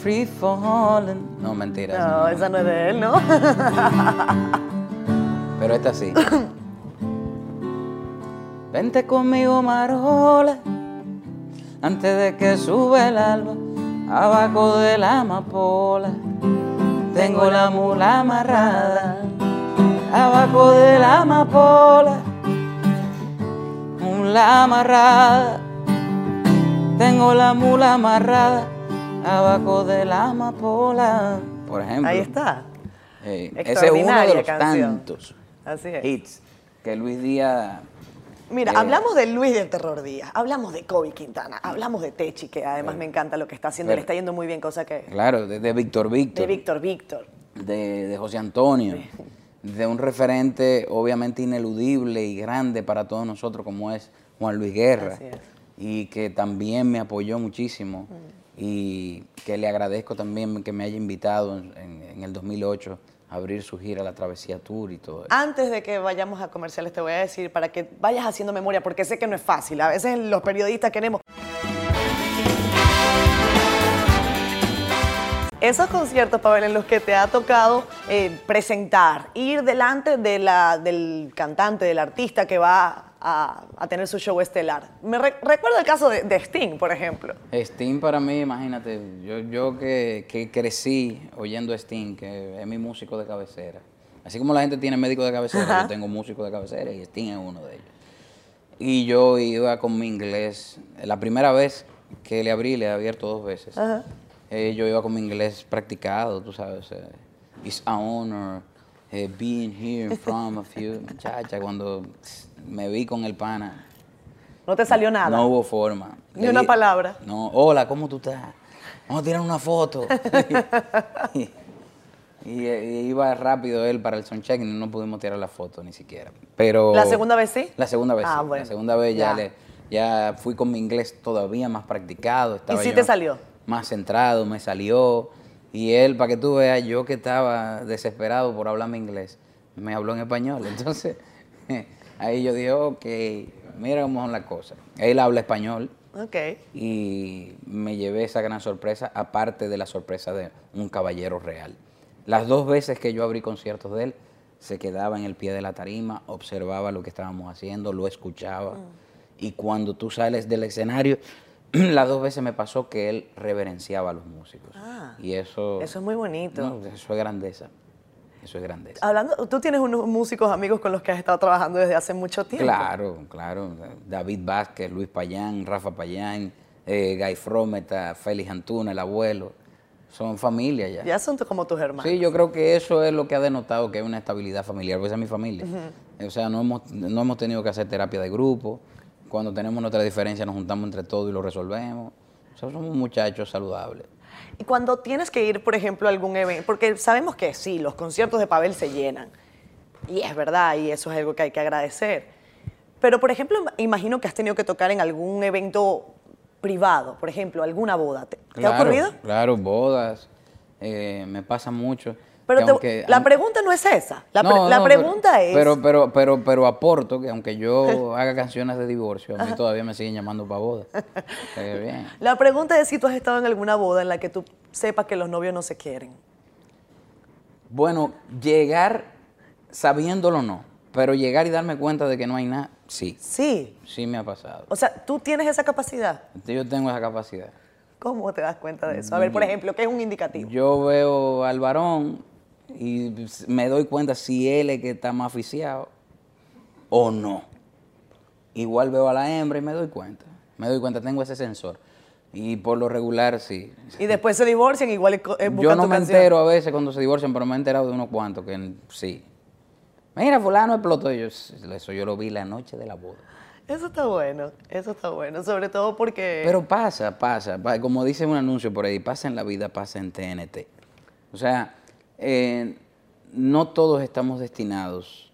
Free falling. No, mentira. esa No, no. esa no es de él, ¿no? [laughs] Pero esta sí. [coughs] Vente conmigo, Marola, antes de que sube el alba, abajo de la amapola. Tengo la mula amarrada, abajo de la amapola. Mula amarrada, tengo la mula amarrada, abajo de la amapola. Por ejemplo. Ahí está. Eh, ese es uno de los canción. tantos Así es. hits que Luis Díaz. Mira, Eh, hablamos de Luis del Terror Díaz, hablamos de Kobe Quintana, hablamos de Techi, que además me encanta lo que está haciendo, le está yendo muy bien, cosa que... Claro, de, de Víctor De Víctor, Víctor Víctor. de, de José Antonio, de un referente obviamente ineludible y grande para todos nosotros como es Juan Luis Guerra, y que también me apoyó muchísimo y que le agradezco también que me haya invitado en, en- en el 2008 a abrir su gira La Travesía Tour y todo eso. Antes de que vayamos a comerciales, te voy a decir para que vayas haciendo memoria, porque sé que no es fácil. A veces los periodistas queremos. Esos conciertos, Pavel, en los que te ha tocado eh, presentar, ir delante de la, del cantante, del artista que va a, a tener su show estelar. Me re- recuerdo el caso de, de Sting, por ejemplo. Sting para mí, imagínate, yo, yo que, que crecí oyendo a Sting, que es mi músico de cabecera. Así como la gente tiene médico de cabecera, Ajá. yo tengo músico de cabecera y Sting es uno de ellos. Y yo iba con mi inglés, la primera vez que le abrí, le he abierto dos veces. Ajá. Eh, yo iba con mi inglés practicado, tú sabes. eh, It's an honor eh, being here in front of you. Muchacha, cuando me vi con el pana, No te salió nada. no hubo forma. Ni una palabra. No, hola, ¿cómo tú estás? Vamos a tirar una foto. [laughs] [laughs] y, y- y iba rápido él para el soundcheck y no pudimos tirar la foto ni siquiera. Pero ¿La segunda vez sí? La segunda vez Ah, sí. bueno. La segunda vez ya, Ya. le- ya fui con mi inglés todavía más practicado. Estaba sí te salió? Más centrado, me salió. Y él, para que tú veas, yo que estaba desesperado por hablar mi inglés, me habló en español. [laughs] Entonces, ahí yo dije, ok, mira cómo son las cosas. Él habla español Ok. y me llevé esa gran sorpresa, aparte de la sorpresa de un caballero real. Las dos veces que yo abrí conciertos de él, se quedaba en el pie de la tarima, observaba lo que estábamos haciendo, lo escuchaba. Y cuando tú sales del escenario, [clears throat] las dos veces me pasó que él reverenciaba a los músicos. Ah, y eso, Eso es muy bonito. no, eso es grandeza. Eso es grandeza. Hablando, tú tienes unos músicos amigos con los que has estado trabajando desde hace mucho tiempo. Claro, claro. David Vázquez, Luis Payán, Rafa Payán, eh, Guy Frometa, Félix Antuna, el abuelo. Son familia ya. Ya son como tus hermanos. Sí, yo creo que eso es lo que ha denotado que hay una estabilidad familiar, porque esa es mi familia. O sea, no hemos, no hemos tenido que hacer terapia de grupo. Cuando tenemos nuestra diferencia nos juntamos entre todos y lo resolvemos. O sea, somos muchachos saludables. Y cuando tienes que ir, por ejemplo, a algún evento, porque sabemos que sí, los conciertos de Pavel se llenan, Y es verdad, y eso es algo que hay que agradecer. Pero, por ejemplo, imagino que has tenido que tocar en algún evento privado, por ejemplo, alguna boda. ¿Te, ¿te ha ocurrido? Claro, bodas. eh, me pasa mucho. Pero te- aunque- la pregunta no es esa. La, pre- No, la no, pregunta pero, es... Pero, pero, pero, pero aporto que aunque yo [laughs] haga canciones de divorcio, a mí todavía me siguen llamando para boda. Qué [laughs] bien. La pregunta es si tú has estado en alguna boda en la que tú sepas que los novios no se quieren. Bueno, llegar sabiéndolo no, pero llegar y darme cuenta de que no hay nada, sí, Sí. sí me ha pasado. O sea, tú tienes esa capacidad. Yo tengo esa capacidad. ¿Cómo te das cuenta de eso? A ver, por ejemplo, ¿qué es un indicativo? Yo veo al varón y me doy cuenta si él es que está más aficiado o no. Igual veo a la hembra y me doy cuenta. Me doy cuenta, tengo ese sensor. Y por lo regular, sí. Y después se divorcian, igual es Yo no me canción. entero a veces cuando se divorcian, pero me he enterado de unos cuantos que sí. Mira, fulano explotó. Yo, eso yo lo vi la noche de la boda. Eso está bueno, eso está bueno, sobre todo porque... Pero pasa, pasa, pa- como dice un anuncio por ahí, pasa en la vida, pasa en TNT. O sea, eh, no todos estamos destinados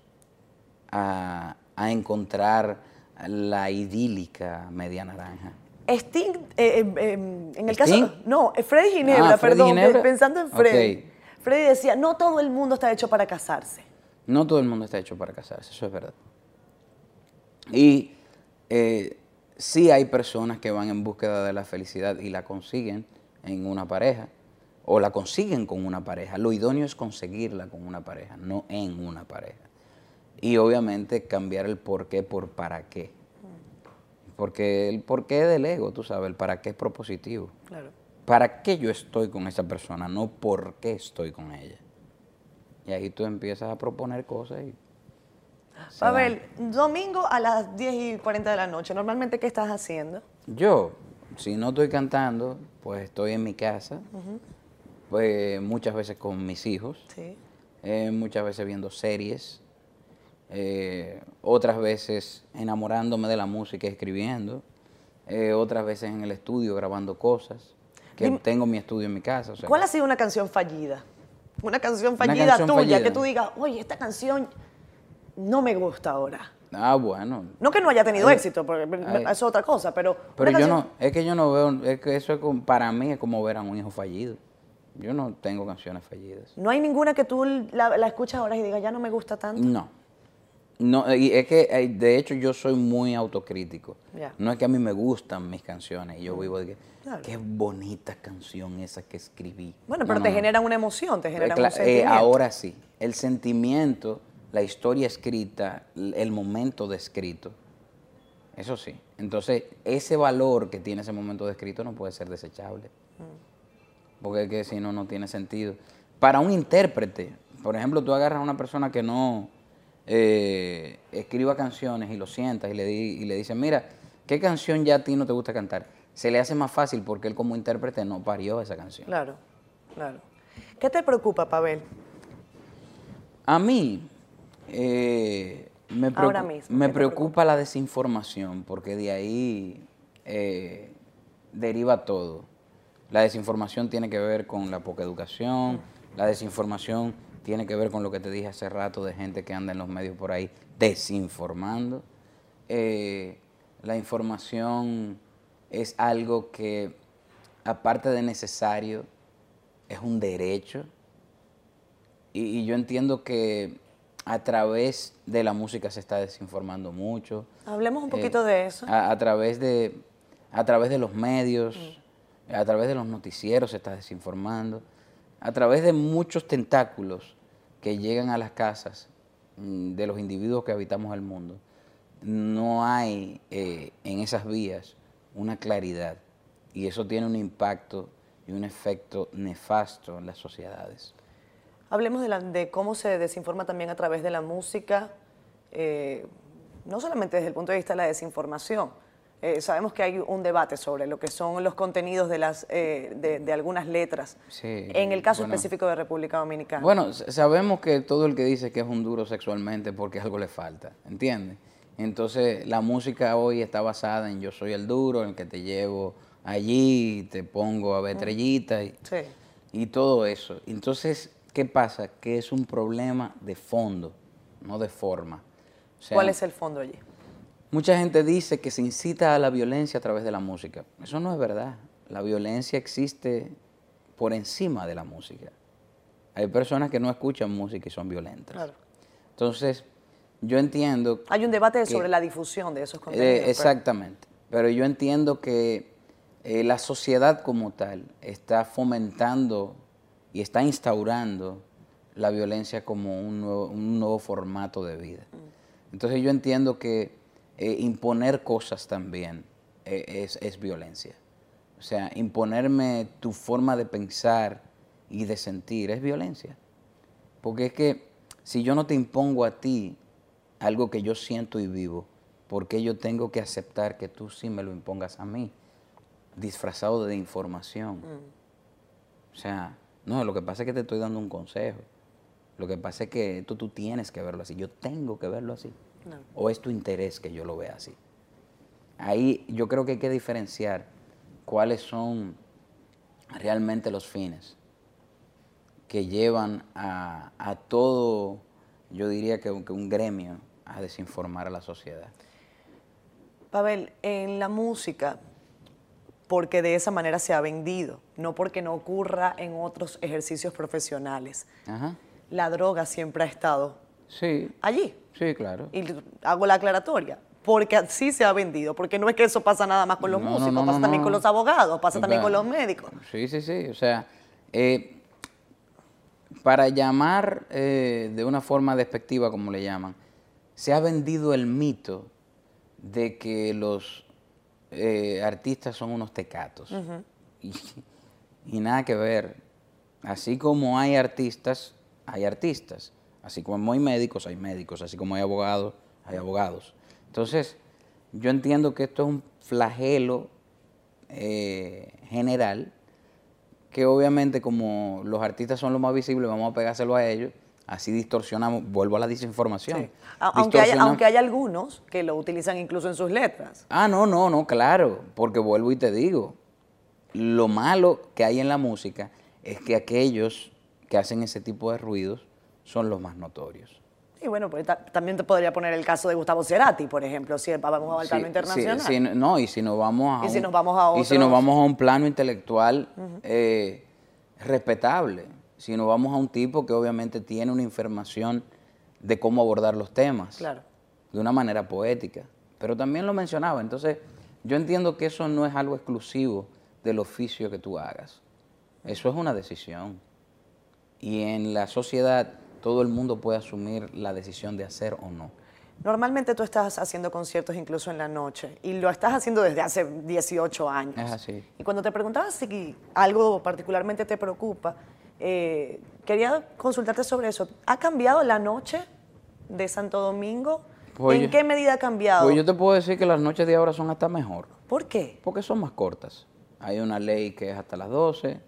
a, a encontrar la idílica media naranja. Sting, eh, eh, eh, en el ¿Sting? caso... No, Freddy Ginebra, Ah, Freddy perdón, Ginebra. pensando en Freddy. Ok. Freddy decía, no todo el mundo está hecho para casarse. No todo el mundo está hecho para casarse, eso es verdad. Y eh, sí hay personas que van en búsqueda de la felicidad y la consiguen en una pareja, o la consiguen con una pareja. Lo idóneo es conseguirla con una pareja, no en una pareja. Y obviamente cambiar el por qué por para qué. Porque el por qué es del ego, tú sabes, el para qué es propositivo. Claro. ¿Para qué yo estoy con esa persona? No por qué estoy con ella. Y ahí tú empiezas a proponer cosas y... Pavel, domingo a las 10 y 40 de la noche, ¿normalmente qué estás haciendo? Yo, si no estoy cantando, pues estoy en mi casa, pues muchas veces con mis hijos, Sí. eh, muchas veces viendo series, eh, otras veces enamorándome de la música y escribiendo, eh, otras veces en el estudio grabando cosas, que tengo mi estudio en mi casa. o sea, ¿Cuál ha sido una canción fallida? Una canción Una fallida canción tuya, fallida. que tú digas, oye, esta canción no me gusta ahora. Ah, bueno. No que no haya tenido Ay, éxito, porque ay. eso es otra cosa, pero... Pero yo canción- no, es que yo no veo, es que eso es como- para mí es como ver a un hijo fallido. Yo no tengo canciones fallidas. No hay ninguna que tú la, la escuchas ahora y digas, ya no me gusta tanto. No. No, y es que eh, de hecho yo soy muy autocrítico. No es que a mí me gustan mis canciones y yo vivo de que Claro. qué bonita canción esa que escribí. Bueno, No, pero no, te no. generan una emoción, te Eh, generan cla- un eh, ahora sí, el sentimiento, la historia escrita, el momento de escrito, eso sí. Entonces, ese valor que tiene ese momento de escrito no puede ser desechable. Porque es que si no, no tiene sentido. Para un intérprete, por ejemplo, tú agarras a una persona que no eh, escriba canciones y lo sientas y le, di- y le dices, mira, ¿qué canción ya a ti no te gusta cantar? Se le hace más fácil porque él como intérprete no parió esa canción. Claro, claro. ¿Qué te preocupa, Pavel? A mí eh, me, Ahora mismo, me ¿qué te preocupa la desinformación porque de ahí eh, deriva todo. La desinformación tiene que ver con la poca educación, la desinformación tiene que ver con lo que te dije hace rato de gente que anda en los medios por ahí desinformando. Eh, la información es algo que, aparte de necesario, es un derecho. Y, y yo entiendo que a través de la música se está desinformando mucho. Hablemos un Eh, poquito de eso. A, a través de, a través de los medios, a través de los noticieros se está desinformando, a través de muchos tentáculos que llegan a las casas mm, de los individuos que habitamos el mundo. No hay eh, en esas vías una claridad y eso tiene un impacto y un efecto nefasto en las sociedades. Hablemos de, la- de cómo se desinforma también a través de la música, eh, no solamente desde el punto de vista de la desinformación. Eh, sabemos que hay un debate sobre lo que son los contenidos de, las, eh, de, de algunas letras. Sí, en el caso bueno. específico de República Dominicana. Bueno, sabemos que todo el que dice que es un duro sexualmente porque algo le falta, ¿entiendes? Entonces la música hoy está basada en yo soy el duro, en que te llevo allí, te pongo a ver estrellitas y, Sí. y todo eso. Entonces, ¿qué pasa? Que es un problema de fondo. no de forma. O sea, ¿Cuál es el fondo allí? Mucha gente dice que se incita a la violencia a través de la música. Eso no es verdad. La violencia existe por encima de la música. Hay personas que no escuchan música y son violentas. Claro. Entonces, yo entiendo... Hay un debate que- sobre la difusión de esos eh, contenidos. pero- exactamente. Pero yo entiendo que eh, la sociedad como tal está fomentando y está instaurando la violencia como un nuevo, un nuevo formato de vida. Entonces yo entiendo que eh, imponer cosas también eh, es, es violencia. O sea, imponerme tu forma de pensar y de sentir es violencia. Porque es que si yo no te impongo a ti algo que yo siento y vivo, ¿por qué yo tengo que aceptar que tú sí me lo impongas a mí? Disfrazado de información. O sea, no, lo que pasa es que te estoy dando un consejo. Lo que pasa es que esto tú tienes que verlo así. Yo tengo que verlo así. No. O es tu interés que yo lo vea así. Ahí yo creo que hay que diferenciar cuáles son realmente los fines que llevan a, a todo, yo diría que, un- que un gremio, a desinformar a la sociedad. Pavel, en la música, porque de esa manera se ha vendido, no porque no ocurra en otros ejercicios profesionales. Ajá. La droga siempre ha estado Sí, allí. sí, claro. Y hago la aclaratoria. Porque así se ha vendido. Porque no es que eso pasa nada más con los No, músicos, no, pasa también con los abogados, pasa también con los médicos. Sí, sí, sí. O sea, eh, para llamar eh, de una forma despectiva, como le llaman, se ha vendido el mito de que los eh, artistas son unos tecatos. y, y nada que ver. Así como hay artistas, hay artistas. Así como hay médicos, hay médicos. Así como hay abogados, hay abogados. Entonces, yo entiendo que esto es un flagelo eh, general que obviamente como los artistas son los más visibles, vamos a pegárselo a ellos, así distorsionamos, vuelvo a la desinformación. Sí. Aunque aunque hay algunos que lo utilizan incluso en sus letras. Ah, no, no, no, claro, porque vuelvo y te digo, lo malo que hay en la música es que aquellos que hacen ese tipo de ruidos son los más notorios. Y bueno, pues ta- también te podría poner el caso de Gustavo Cerati, por ejemplo, si vamos a al plano Sí, internacional. sí, sí, no, y si nos vamos a Y si un- nos vamos a y si nos vamos a un plano intelectual eh, respetable, si nos vamos a un tipo que obviamente tiene una información de cómo abordar los temas Claro. de una manera poética, pero también lo mencionaba, entonces yo entiendo que eso no es algo exclusivo del oficio que tú hagas, eso es una decisión y en la sociedad todo el mundo puede asumir la decisión de hacer o no. Normalmente tú estás haciendo conciertos incluso en la noche y lo estás haciendo desde hace 18 años. Es así. Y cuando te preguntaba si algo particularmente te preocupa, eh, quería consultarte sobre eso. ¿Ha cambiado la noche de Santo Domingo? Pues ¿En yo- qué medida ha cambiado? Pues yo te puedo decir que las noches de ahora son hasta mejor, ¿Por qué? porque son más cortas. Hay una ley que es hasta las 12,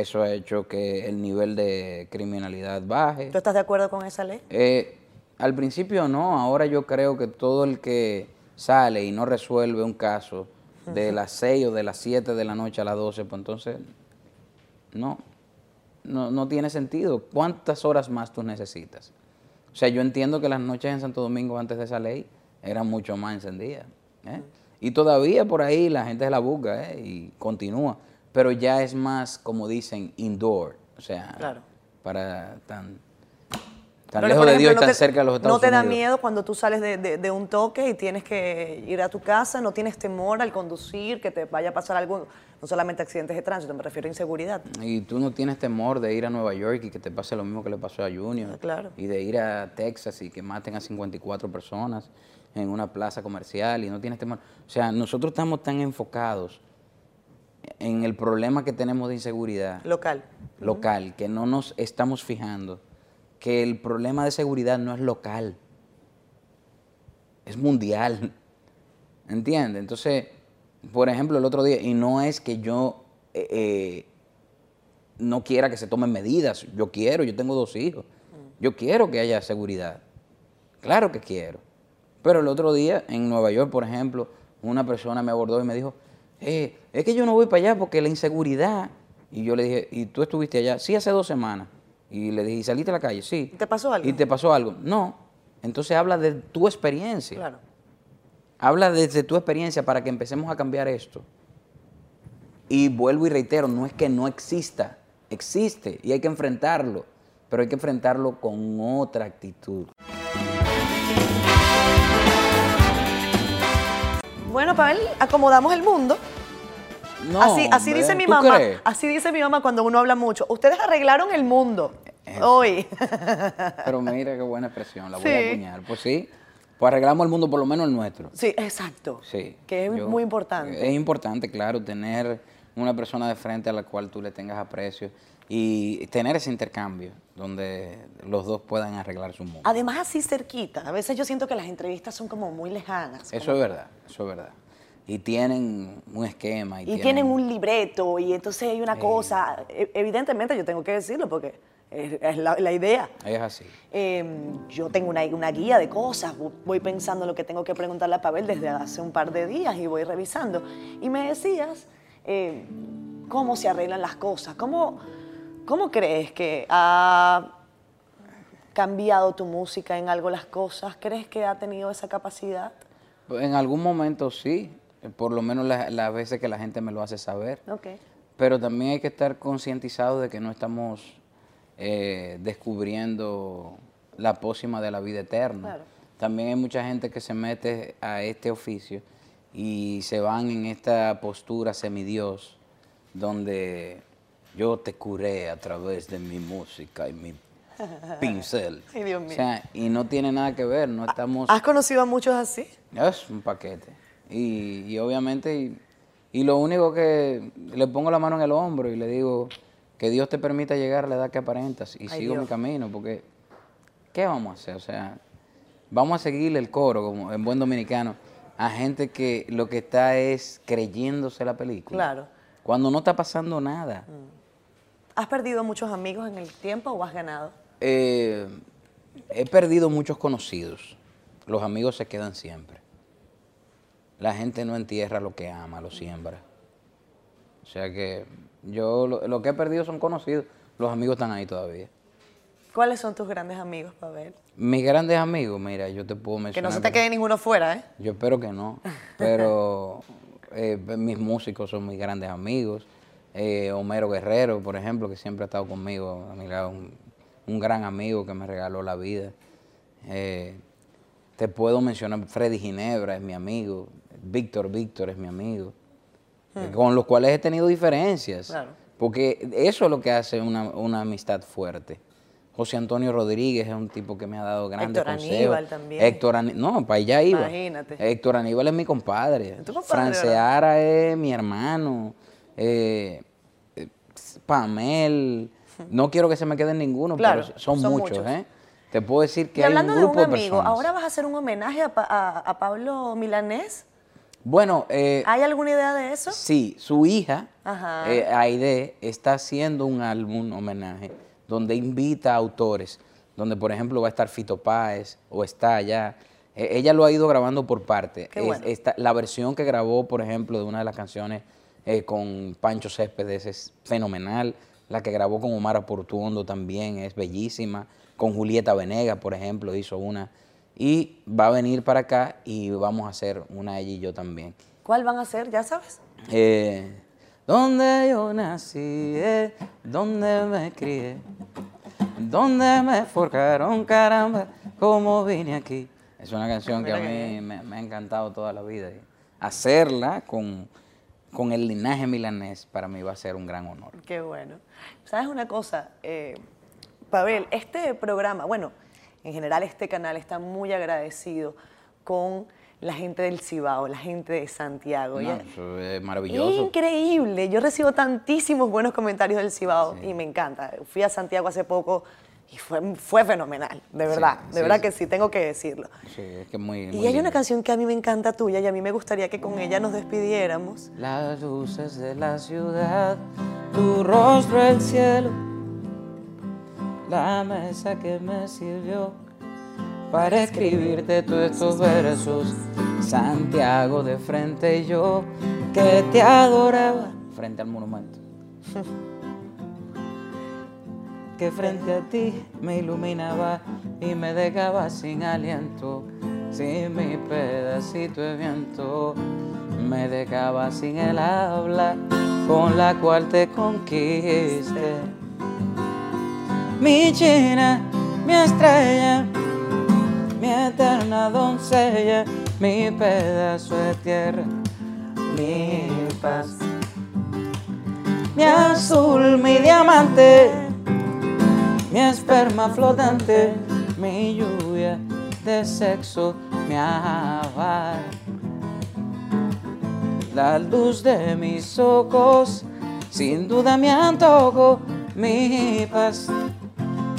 eso ha hecho que el nivel de criminalidad baje. ¿Tú estás de acuerdo con esa ley? Eh, al principio no, ahora yo creo que todo el que sale y no resuelve un caso de las 6 o de las 7 de la noche a las 12, pues entonces no, no, no tiene sentido. ¿Cuántas horas más tú necesitas? O sea, yo entiendo que las noches en Santo Domingo antes de esa ley eran mucho más encendidas. ¿eh? Y todavía por ahí la gente se la busca ¿eh? y continúa. Pero ya es más, como dicen, indoor. O sea, Claro. para tan, tan Pero, lejos de Dios y tan no te- cerca de los Estados ¿No te da Unidos. miedo cuando tú sales de, de- de un toque y tienes que ir a tu casa? ¿No tienes temor al conducir, que te vaya a pasar algo, no solamente accidentes de tránsito, me refiero a inseguridad? Y tú no tienes temor de ir a Nueva York y que te pase lo mismo que le pasó a Junior. Ah, claro. Y de ir a Texas y que maten a 54 personas en una plaza comercial y no tienes temor. O sea, nosotros estamos tan enfocados en el problema que tenemos de inseguridad Local. local, que no nos estamos fijando que el problema de seguridad no es local, es mundial. [laughs] ¿Entiendes? Entonces, por ejemplo, el otro día, y no es que yo eh, eh, no quiera que se tomen medidas, yo quiero, yo tengo dos hijos, yo quiero que haya seguridad, claro que quiero. Pero el otro día, en Nueva York, por ejemplo, una persona me abordó y me dijo, eh, es que yo no voy para allá porque la inseguridad. Y yo le dije, ¿y tú estuviste allá? Sí, hace dos semanas. Y le dije, ¿y saliste a la calle? Sí. ¿Y te pasó algo? ¿Y te pasó algo? No. Entonces habla de tu experiencia. Claro. Habla desde tu experiencia para que empecemos a cambiar esto. Y vuelvo y reitero, no es que no exista, existe y hay que enfrentarlo, pero hay que enfrentarlo con otra actitud. Bueno, Pavel, acomodamos el mundo. No, así así hombre, dice mi ¿tú mamá. crees? Así dice mi mamá cuando uno habla mucho. Ustedes arreglaron el mundo hoy. Pero mira qué buena expresión, la voy Sí. a acuñar. Pues sí, pues arreglamos el mundo, por lo menos el nuestro. sí, exacto. Sí. Que es yo- muy importante. Es importante, claro, tener una persona de frente a la cual tú le tengas aprecio y tener ese intercambio donde los dos puedan arreglar su mundo. Además, así cerquita. A veces yo siento que las entrevistas son como muy lejanas. Eso como- es verdad, eso es verdad. Y tienen un esquema. Y, Y tienen un libreto y entonces hay una cosa. E- Evidentemente yo tengo que decirlo porque es, la, la idea. Es así. Eh, yo tengo una, una guía de cosas, vo- voy pensando lo que tengo que preguntarle a Pavel desde hace un par de días y voy revisando. Y me decías eh, cómo se arreglan las cosas, cómo, cómo crees que ha cambiado tu música en algo las cosas, crees que ha tenido esa capacidad. En algún momento sí, por lo menos la- las veces que la gente me lo hace saber. Pero también hay que estar concientizados de que no estamos eh, descubriendo la pócima de la vida eterna. Claro. También hay mucha gente que se mete a este oficio y se van en esta postura semidios, donde yo te curé a través de mi música y mi [laughs] pincel. Ay, Dios mío. O sea, y no tiene nada que ver, no estamos... ¿Has conocido a muchos así? Es un paquete. Y, y obviamente, y, y lo único que le pongo la mano en el hombro y le digo que Dios te permita llegar a la edad que aparentas y Ay, sigo Dios. mi camino, porque ¿qué vamos a hacer? O sea, vamos a seguirle el coro, como en buen dominicano, a gente que lo que está es creyéndose la película. Claro. Cuando no está pasando nada. ¿Has perdido muchos amigos en el tiempo o has ganado? Eh, he perdido muchos conocidos. Los amigos se quedan siempre. La gente no entierra lo que ama, lo siembra. O sea que yo lo, lo que he perdido son conocidos. Los amigos están ahí todavía. ¿Cuáles son tus grandes amigos, Pavel? Mis grandes amigos, mira, yo te puedo Que mencionar. no se te quede ninguno fuera, ¿eh? Yo espero que no, [laughs] pero eh, mis músicos son mis grandes amigos. Eh, Homero Guerrero, por ejemplo, que siempre ha estado conmigo, a mi lado, un, un gran amigo que me regaló la vida. Eh, te puedo mencionar Freddy Ginebra, es mi amigo. Víctor Víctor es mi amigo. eh, Con los cuales he tenido diferencias. Claro. Porque eso es lo que hace una, una amistad fuerte. José Antonio Rodríguez es un tipo que me ha dado grandes Héctor consejos. Aníbal también. Héctor Ani- no, para allá iba. Imagínate. Héctor Aníbal es mi compadre. ¿Tu compadre, Franceara es mi hermano. Eh, eh, Pamel. No quiero que se me queden ninguno, Claro, pero son, son muchos, muchos. ¿eh? Te puedo decir que Y hay hablando un de un grupo de, amigo. ¿ahora vas a hacer un homenaje a, Pa- a- a Pablo Milanés? Bueno, eh, ¿Hay alguna idea de eso? Sí, su hija, eh, Aide, está haciendo un álbum homenaje donde invita a autores, donde por ejemplo va a estar Fito Páez o está allá. Eh, ella lo ha ido grabando por parte. Qué Es- esta- la versión que grabó, por ejemplo, de una de las canciones eh, con Pancho Céspedes es fenomenal. La que grabó con Omar Portuondo también es bellísima. Con Julieta Venegas, por ejemplo, hizo una. Y va a venir para acá y vamos a hacer una ella y yo también. ¿Cuál van a ser? ¿Ya sabes? Eh, donde yo nací, eh, donde me crié, donde me forjaron, caramba, cómo vine aquí. Es una canción que a mí me, me ha encantado toda la vida. hacerla con, con el linaje milanés para mí va a ser un gran honor. Qué bueno. ¿Sabes una cosa? Eh, Pavel, este programa, bueno, en general este canal está muy agradecido con la gente del Cibao, la gente de Santiago. No, eso es maravilloso. Increíble. Yo recibo tantísimos buenos comentarios del Cibao y me encanta. Fui a Santiago hace poco y fue, fue fenomenal, de verdad. de sí, verdad sí. que sí, tengo que decirlo. Sí, es que muy, Y muy hay una canción que a mí me encanta tuya y a mí me gustaría que con ella nos despidiéramos. Las luces de la ciudad, tu rostro el cielo, la mesa que me sirvió para escribirte todos estos versos. Santiago de frente y yo que te adoraba frente al monumento. [laughs] que frente a ti me iluminaba y me dejaba sin aliento, sin mi pedacito de viento, me dejaba sin el habla con la cual te conquiste. Mi china, mi estrella, mi eterna doncella, mi pedazo de tierra, mi paz. Mi azul, mi diamante, mi esperma flotante, mi lluvia de sexo, mi avar. La luz de mis ojos, sin duda mi antojo, mi paz,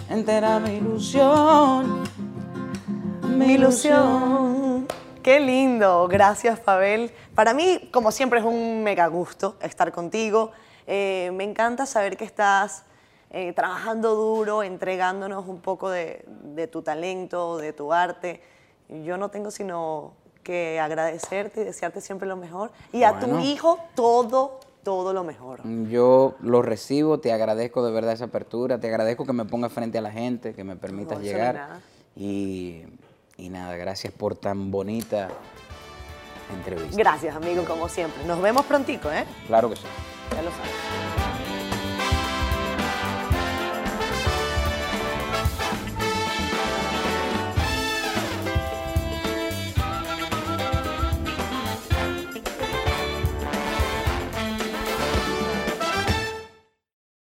entera mi ilusión, Mi ilusión. Qué lindo. Gracias, Pavel. Para mí, como siempre, es un mega gusto estar contigo. Eh, me encanta saber que estás eh, trabajando duro, entregándonos un poco de, de tu talento, de tu arte. Yo no tengo sino que agradecerte y desearte siempre lo mejor. Y a tu hijo todo, todo lo mejor. Yo lo recibo, te agradezco de verdad esa apertura, te agradezco que me pongas frente a la gente, que me permitas No, llegar. nada. Y, y nada, gracias por tan bonita entrevista. Gracias, amigo, como siempre. Nos vemos prontico, ¿eh? Claro que sí. Ya lo sabes.